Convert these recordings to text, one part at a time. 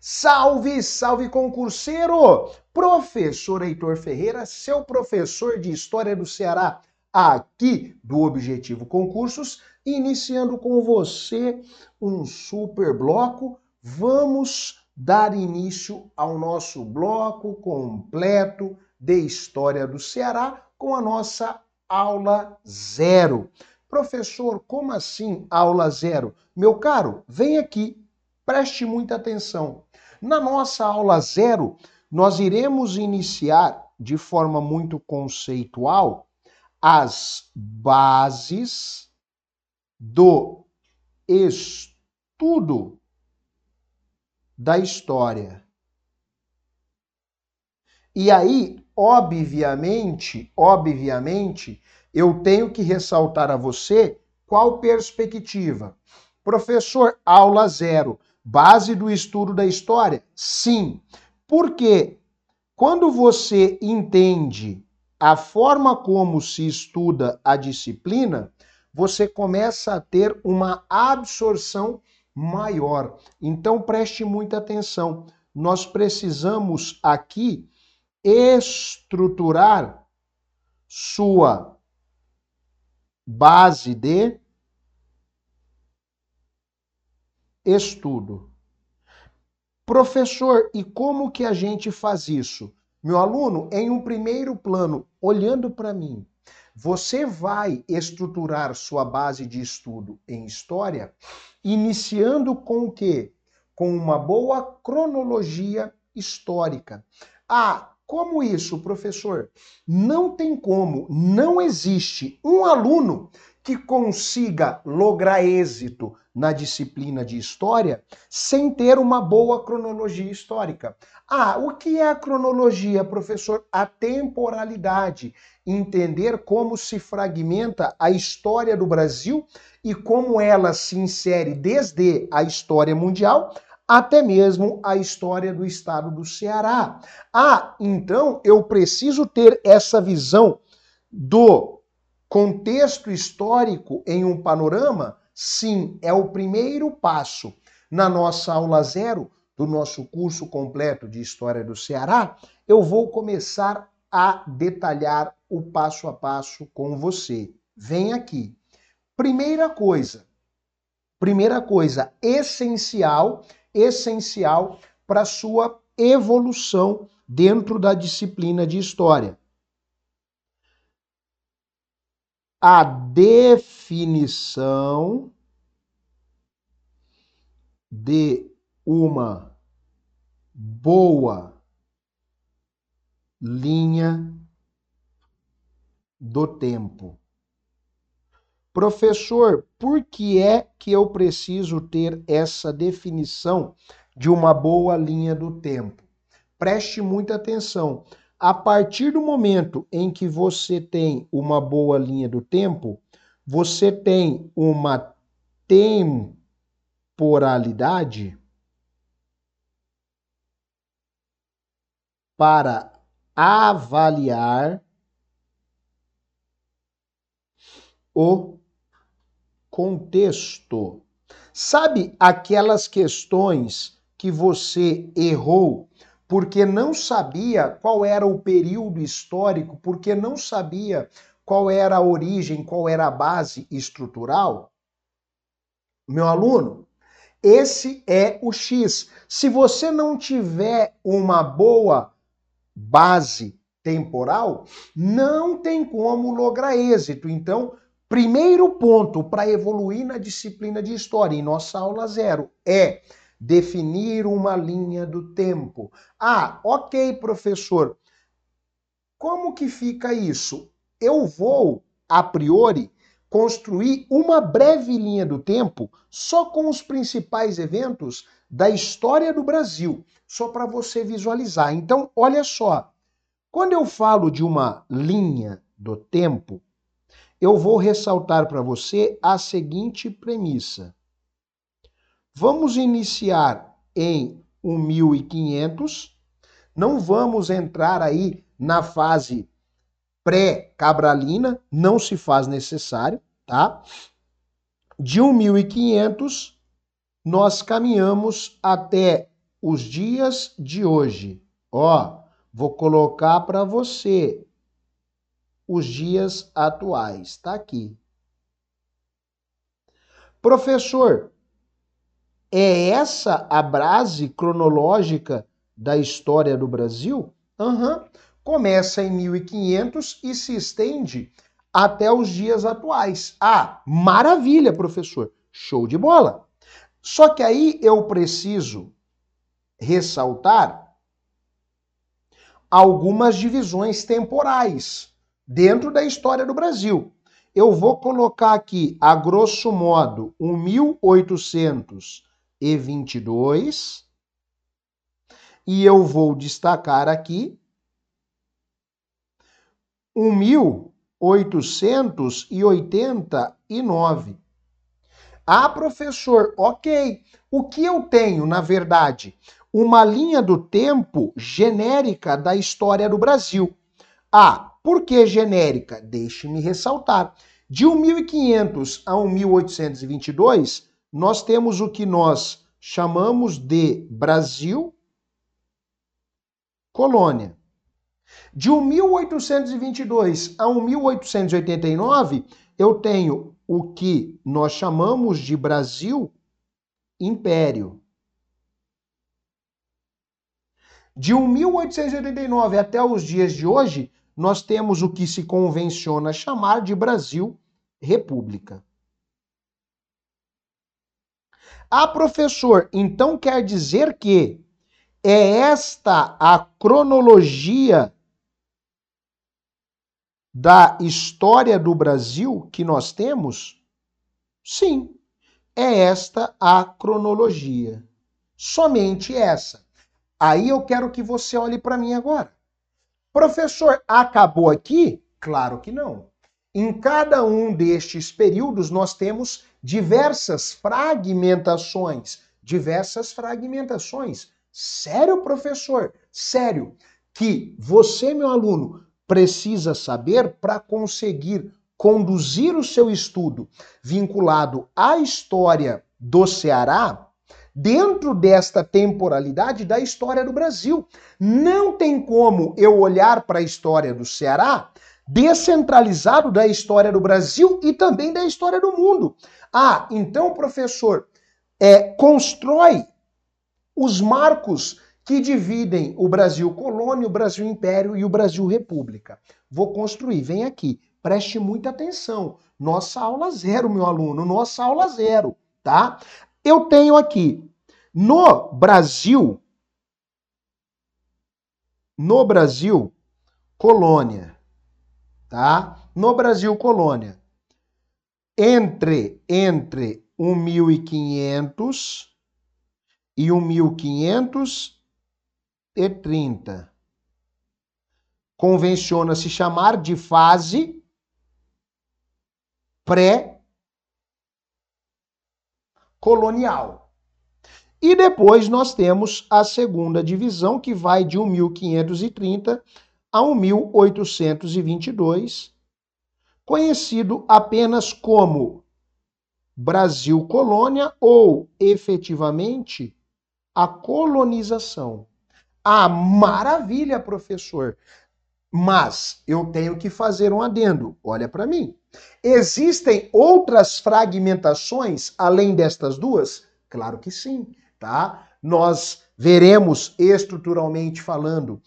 Salve, salve concurseiro! Professor Heitor Ferreira, seu professor de História do Ceará, aqui do Objetivo Concursos, iniciando com você um super bloco. Vamos dar início ao nosso bloco completo de História do Ceará com a nossa aula zero. Professor, como assim aula zero? Meu caro, vem aqui, preste muita atenção. Na nossa aula zero, nós iremos iniciar de forma muito conceitual as bases do estudo da história. E aí, obviamente, obviamente, eu tenho que ressaltar a você qual perspectiva. Professor, aula zero. Base do estudo da história? Sim. Porque quando você entende a forma como se estuda a disciplina, você começa a ter uma absorção maior. Então preste muita atenção. Nós precisamos aqui estruturar sua base de estudo. Professor, e como que a gente faz isso? Meu aluno, em um primeiro plano, olhando para mim, você vai estruturar sua base de estudo em história, iniciando com o quê? Com uma boa cronologia histórica. Ah, como isso, professor? Não tem como, não existe um aluno que consiga lograr êxito na disciplina de história sem ter uma boa cronologia histórica. Ah, o que é a cronologia, professor? A temporalidade. Entender como se fragmenta a história do Brasil e como ela se insere desde a história mundial até mesmo a história do estado do Ceará. Ah, então eu preciso ter essa visão do Contexto histórico em um panorama? Sim, é o primeiro passo. Na nossa aula zero do nosso curso completo de História do Ceará, eu vou começar a detalhar o passo a passo com você. Vem aqui. Primeira coisa, primeira coisa essencial, essencial para sua evolução dentro da disciplina de história. A definição de uma boa linha do tempo. Professor, por que é que eu preciso ter essa definição de uma boa linha do tempo? Preste muita atenção. A partir do momento em que você tem uma boa linha do tempo, você tem uma temporalidade para avaliar o contexto. Sabe aquelas questões que você errou porque não sabia qual era o período histórico, porque não sabia qual era a origem, qual era a base estrutural? Meu aluno, esse é o X. Se você não tiver uma boa base temporal, não tem como lograr êxito. Então, primeiro ponto para evoluir na disciplina de história, em nossa aula zero, é definir uma linha do tempo. Ah, ok, professor. Como que fica isso? Eu vou, a priori, construir uma breve linha do tempo só com os principais eventos da história do Brasil, só para você visualizar. Então, olha só. Quando eu falo de uma linha do tempo, eu vou ressaltar para você a seguinte premissa. Vamos iniciar em 1500. Não vamos entrar aí na fase pré-cabralina, não se faz necessário, tá? De 1500 nós caminhamos até os dias de hoje. Ó, vou colocar para você os dias atuais. Tá aqui. Professor, é essa a base cronológica da história do Brasil? Uhum. Começa em 1500 e se estende até os dias atuais. Ah, maravilha, professor. Show de bola. Só que aí eu preciso ressaltar algumas divisões temporais dentro da história do Brasil. Eu vou colocar aqui, a grosso modo, o 1822 e eu vou destacar aqui o 1889. Ah, professor, ok. O que eu tenho, na verdade? Uma linha do tempo genérica da história do Brasil. Ah, por que genérica? Deixe-me ressaltar. De 1500 a 1822, nós temos o que nós chamamos de Brasil colônia. De 1822 a 1889, eu tenho o que nós chamamos de Brasil Império. De 1889 até os dias de hoje, nós temos o que se convenciona chamar de Brasil República. Ah, professor, então quer dizer que é esta a cronologia da história do Brasil que nós temos? Sim, é esta a cronologia. Somente essa. Aí eu quero que você olhe para mim agora. Professor, acabou aqui? Claro que não. Em cada um destes períodos nós temos diversas fragmentações, diversas fragmentações. Sério, professor? Sério que você, meu aluno, precisa saber para conseguir conduzir o seu estudo vinculado à história do Ceará dentro desta temporalidade da história do Brasil. Não tem como eu olhar para a história do Ceará descentralizado da história do Brasil e também da história do mundo. Ah, então, professor, é, constrói os marcos que dividem o Brasil colônia, o Brasil império e o Brasil república. Vou construir, vem aqui, preste muita atenção. Nossa aula zero, meu aluno, nossa aula zero, tá? Eu tenho aqui, no Brasil, no Brasil, colônia, tá? No Brasil, colônia, entre, entre 1500 e 1500 e 30. Convenciona-se chamar de fase pré-colonial. E depois nós temos a segunda divisão, que vai de 1530 a 1822, conhecido apenas como Brasil Colônia ou, efetivamente, a colonização. Ah, maravilha, professor. Mas eu tenho que fazer um adendo. Olha para mim. Existem outras fragmentações além destas duas? Claro que sim, tá? Nós veremos estruturalmente falando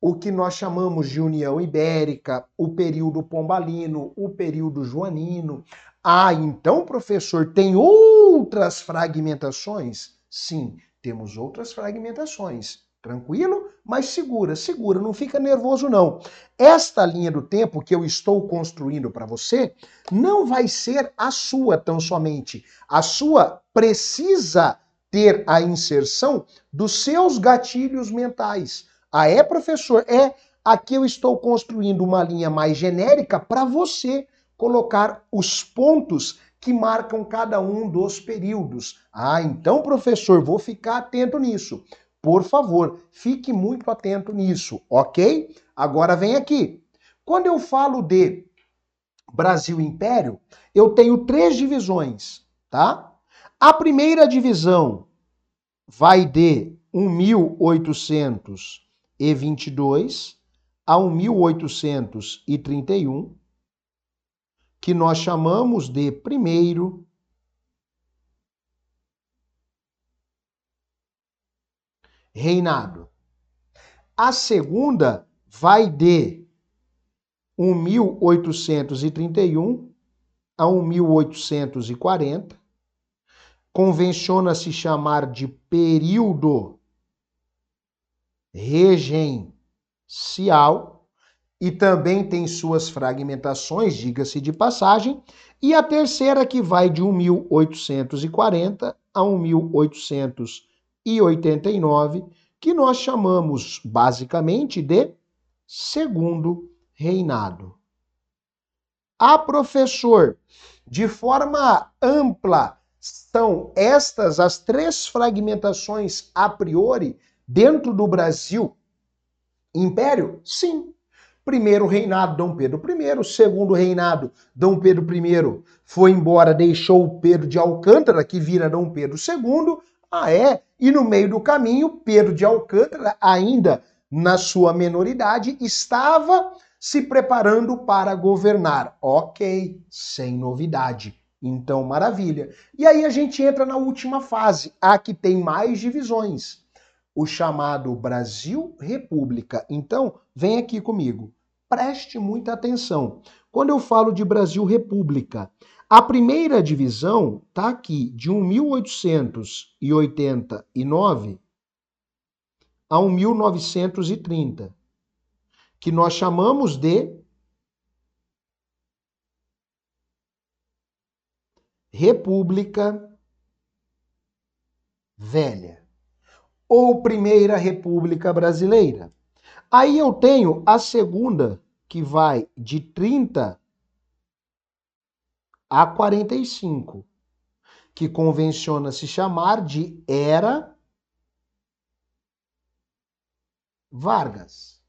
o que nós chamamos de União Ibérica, o período pombalino, o período joanino. Ah, então, professor, tem outras fragmentações? Sim, temos outras fragmentações. Tranquilo? Mas segura, segura, não fica nervoso não. Esta linha do tempo que eu estou construindo para você não vai ser a sua tão somente. A sua precisa ter a inserção dos seus gatilhos mentais. Ah, é, professor? É. Aqui eu estou construindo uma linha mais genérica para você colocar os pontos que marcam cada um dos períodos. Ah, então, professor, vou ficar atento nisso. Por favor, fique muito atento nisso, ok? Agora vem aqui. Quando eu falo de Brasil Império, eu tenho três divisões, tá? A primeira divisão vai de 1822 a 1831, que nós chamamos de primeiro reinado. A segunda vai de 1831 a 1840. Convenciona-se chamar de período regencial e também tem suas fragmentações, diga-se de passagem, e a terceira que vai de 1840 a 1889, que nós chamamos basicamente de segundo reinado. A professor, de forma ampla, são estas as três fragmentações a priori dentro do Brasil? Império? Sim. Primeiro reinado, Dom Pedro I. Segundo reinado, Dom Pedro I foi embora, deixou Pedro de Alcântara, que vira Dom Pedro II. Ah, é? E no meio do caminho, Pedro de Alcântara, ainda na sua menoridade, estava se preparando para governar. Ok, sem novidade. Então, maravilha. E aí a gente entra na última fase, a que tem mais divisões, o chamado Brasil República. Então, vem aqui comigo. Preste muita atenção. Quando eu falo de Brasil República, a primeira divisão está aqui, de 1889 a 1930 que nós chamamos de República Velha ou Primeira República Brasileira. Aí eu tenho a segunda, que vai de 30 a 45, que convenciona se chamar de Era Vargas.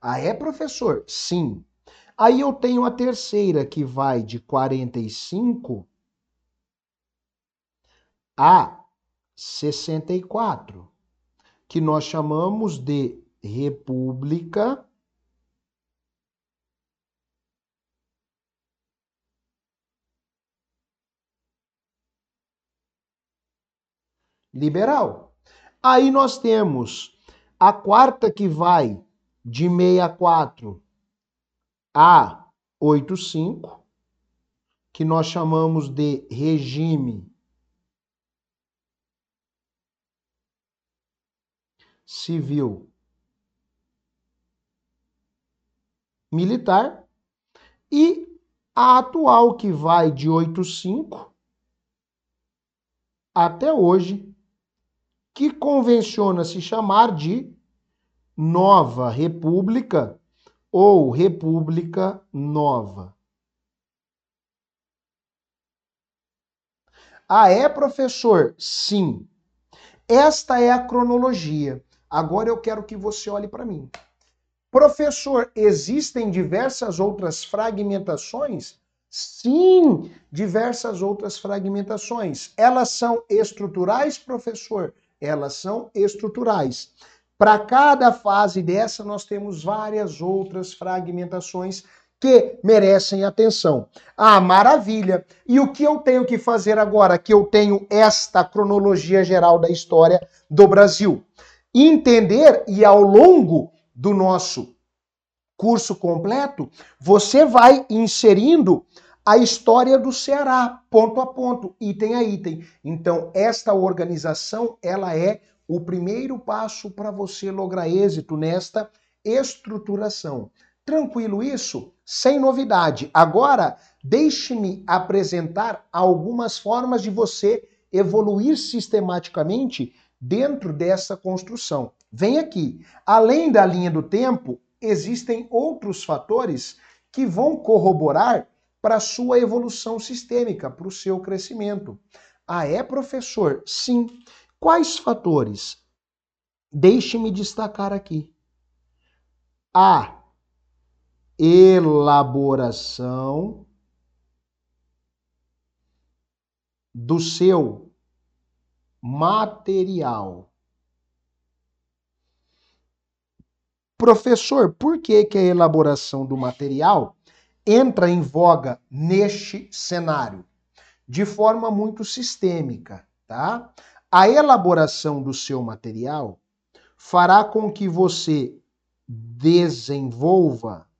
Ah, é, professor? Sim. Aí eu tenho a terceira, que vai de 45 a 64, que nós chamamos de República Liberal. Aí nós temos a quarta que vai de 64 a 85, que nós chamamos de regime civil militar, e a atual que vai de 85 até hoje, que convenciona se chamar de Nova República ou República Nova. Ah, é, professor? Sim. Esta é a cronologia. Agora eu quero que você olhe para mim. Professor, existem diversas outras fragmentações? Sim, diversas outras fragmentações. Elas são estruturais, professor? Elas são estruturais. Para cada fase dessa, nós temos várias outras fragmentações que merecem atenção. Ah, maravilha! E o que eu tenho que fazer agora que eu tenho esta cronologia geral da história do Brasil? Entender e ao longo do nosso curso completo, você vai inserindo a história do Ceará, ponto a ponto, item a item. Então, esta organização, ela é o primeiro passo para você lograr êxito nesta estruturação. Tranquilo isso? Sem novidade. Agora, deixe-me apresentar algumas formas de você evoluir sistematicamente dentro dessa construção. Vem aqui. Além da linha do tempo, existem outros fatores que vão corroborar para a sua evolução sistêmica, para o seu crescimento. Ah, é, professor? Sim. Quais fatores? Deixe-me destacar aqui. A elaboração do seu material Professor, por que, que a elaboração do material entra em voga neste cenário? De forma muito sistêmica, tá? A elaboração do seu material fará com que você desenvolva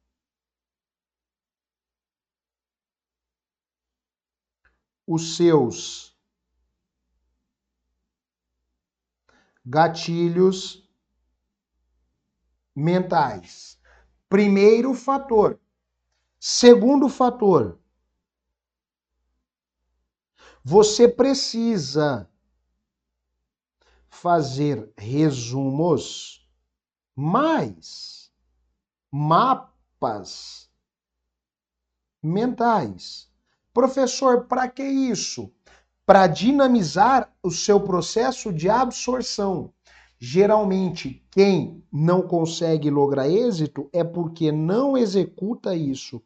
os seus gatilhos mentais. Primeiro fator. Segundo fator. Você precisa fazer resumos mais mapas mentais. Professor, para que isso? Para dinamizar o seu processo de absorção. Geralmente, quem não consegue lograr êxito é porque não executa isso.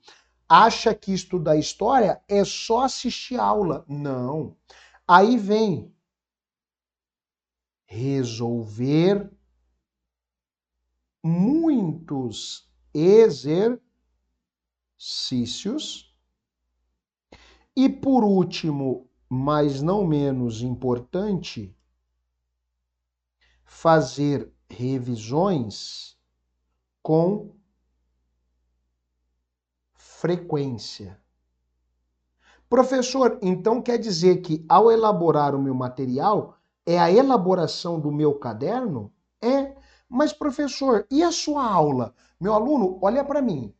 Acha que estudar história é só assistir aula. Não. Aí vem resolver muitos exercícios. E por último, mas não menos importante, fazer revisões com frequência. Professor, então quer dizer que ao elaborar o meu material, é a elaboração do meu caderno? É. Mas, professor, e a sua aula? Meu aluno, olha para mim.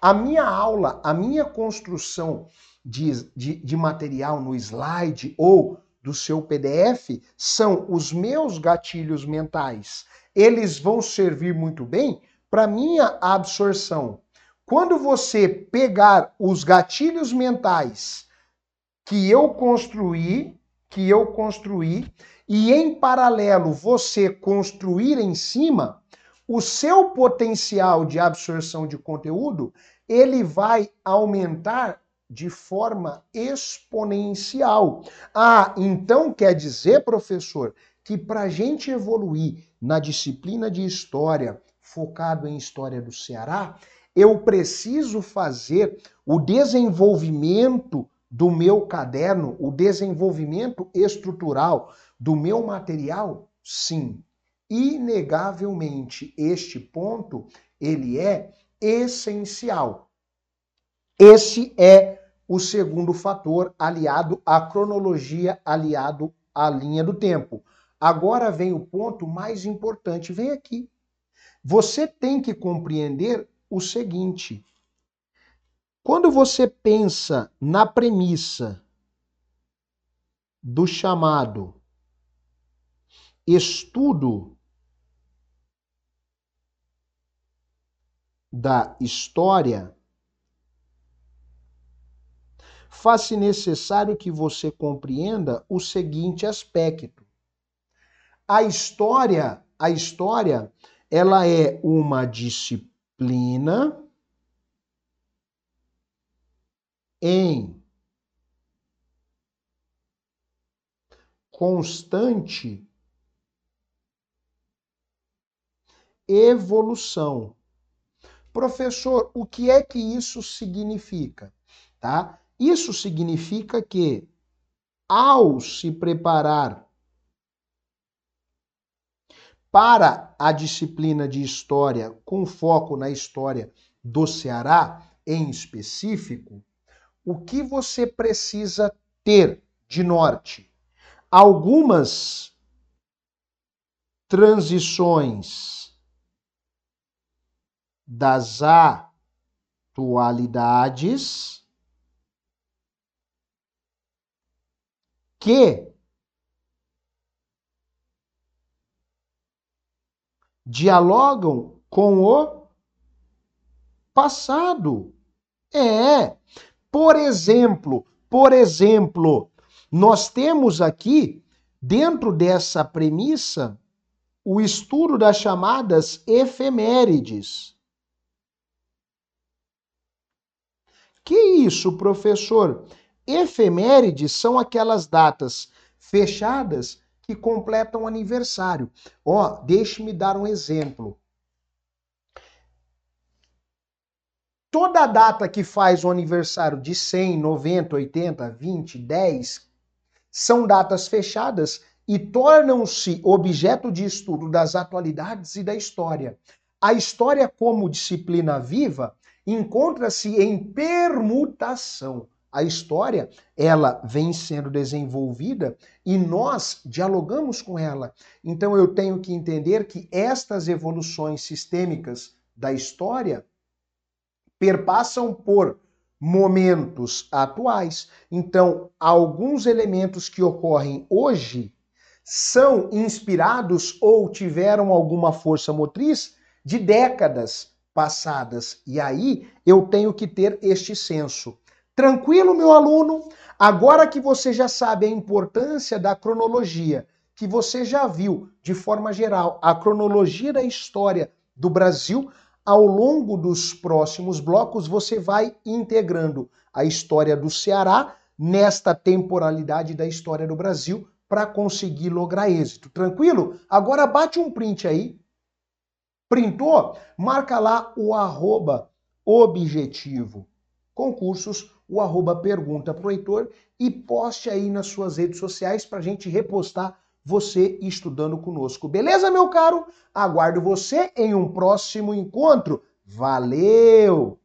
A minha aula, a minha construção de, de, de material no slide ou do seu PDF são os meus gatilhos mentais. Eles vão servir muito bem para minha absorção. Quando você pegar os gatilhos mentais que eu construí, que eu construí, e em paralelo você construir em cima, o seu potencial de absorção de conteúdo, ele vai aumentar de forma exponencial. Ah, então quer dizer, professor, que para a gente evoluir na disciplina de história, focado em história do Ceará, eu preciso fazer o desenvolvimento do meu caderno, o desenvolvimento estrutural do meu material? Sim. Inegavelmente, este ponto, ele é essencial. Esse é o segundo fator aliado à cronologia, aliado à linha do tempo. Agora vem o ponto mais importante, vem aqui. Você tem que compreender o seguinte: quando você pensa na premissa do chamado estudo da história, faz-se necessário que você compreenda o seguinte aspecto. A história, a história, ela é uma disciplina em constante evolução. Professor, o que é que isso significa? Tá? Isso significa que, ao se preparar para a disciplina de história, com foco na história do Ceará em específico, o que você precisa ter de norte? Algumas transições das atualidades que dialogam com o passado. É. Por exemplo, por exemplo, nós temos aqui dentro dessa premissa o estudo das chamadas efemérides. Que isso, professor? Efemérides são aquelas datas fechadas que completam aniversário. Ó, deixe-me dar um exemplo. Toda data que faz o aniversário de 100, 90, 80, 20, 10 são datas fechadas e tornam-se objeto de estudo das atualidades e da história. A história, como disciplina viva, encontra-se em permutação. A história, ela vem sendo desenvolvida e nós dialogamos com ela. Então eu tenho que entender que estas evoluções sistêmicas da história perpassam por momentos atuais. Então, alguns elementos que ocorrem hoje são inspirados ou tiveram alguma força motriz de décadas passadas. E aí eu tenho que ter este senso. Tranquilo, meu aluno? Agora que você já sabe a importância da cronologia, que você já viu de forma geral a cronologia da história do Brasil, ao longo dos próximos blocos você vai integrando a história do Ceará nesta temporalidade da história do Brasil para conseguir lograr êxito. Tranquilo? Agora bate um print aí Printou? Marca lá o arroba objetivo concursos, o arroba pergunta pro Heitor e poste aí nas suas redes sociais para a gente repostar você estudando conosco. Beleza, meu caro? Aguardo você em um próximo encontro. Valeu!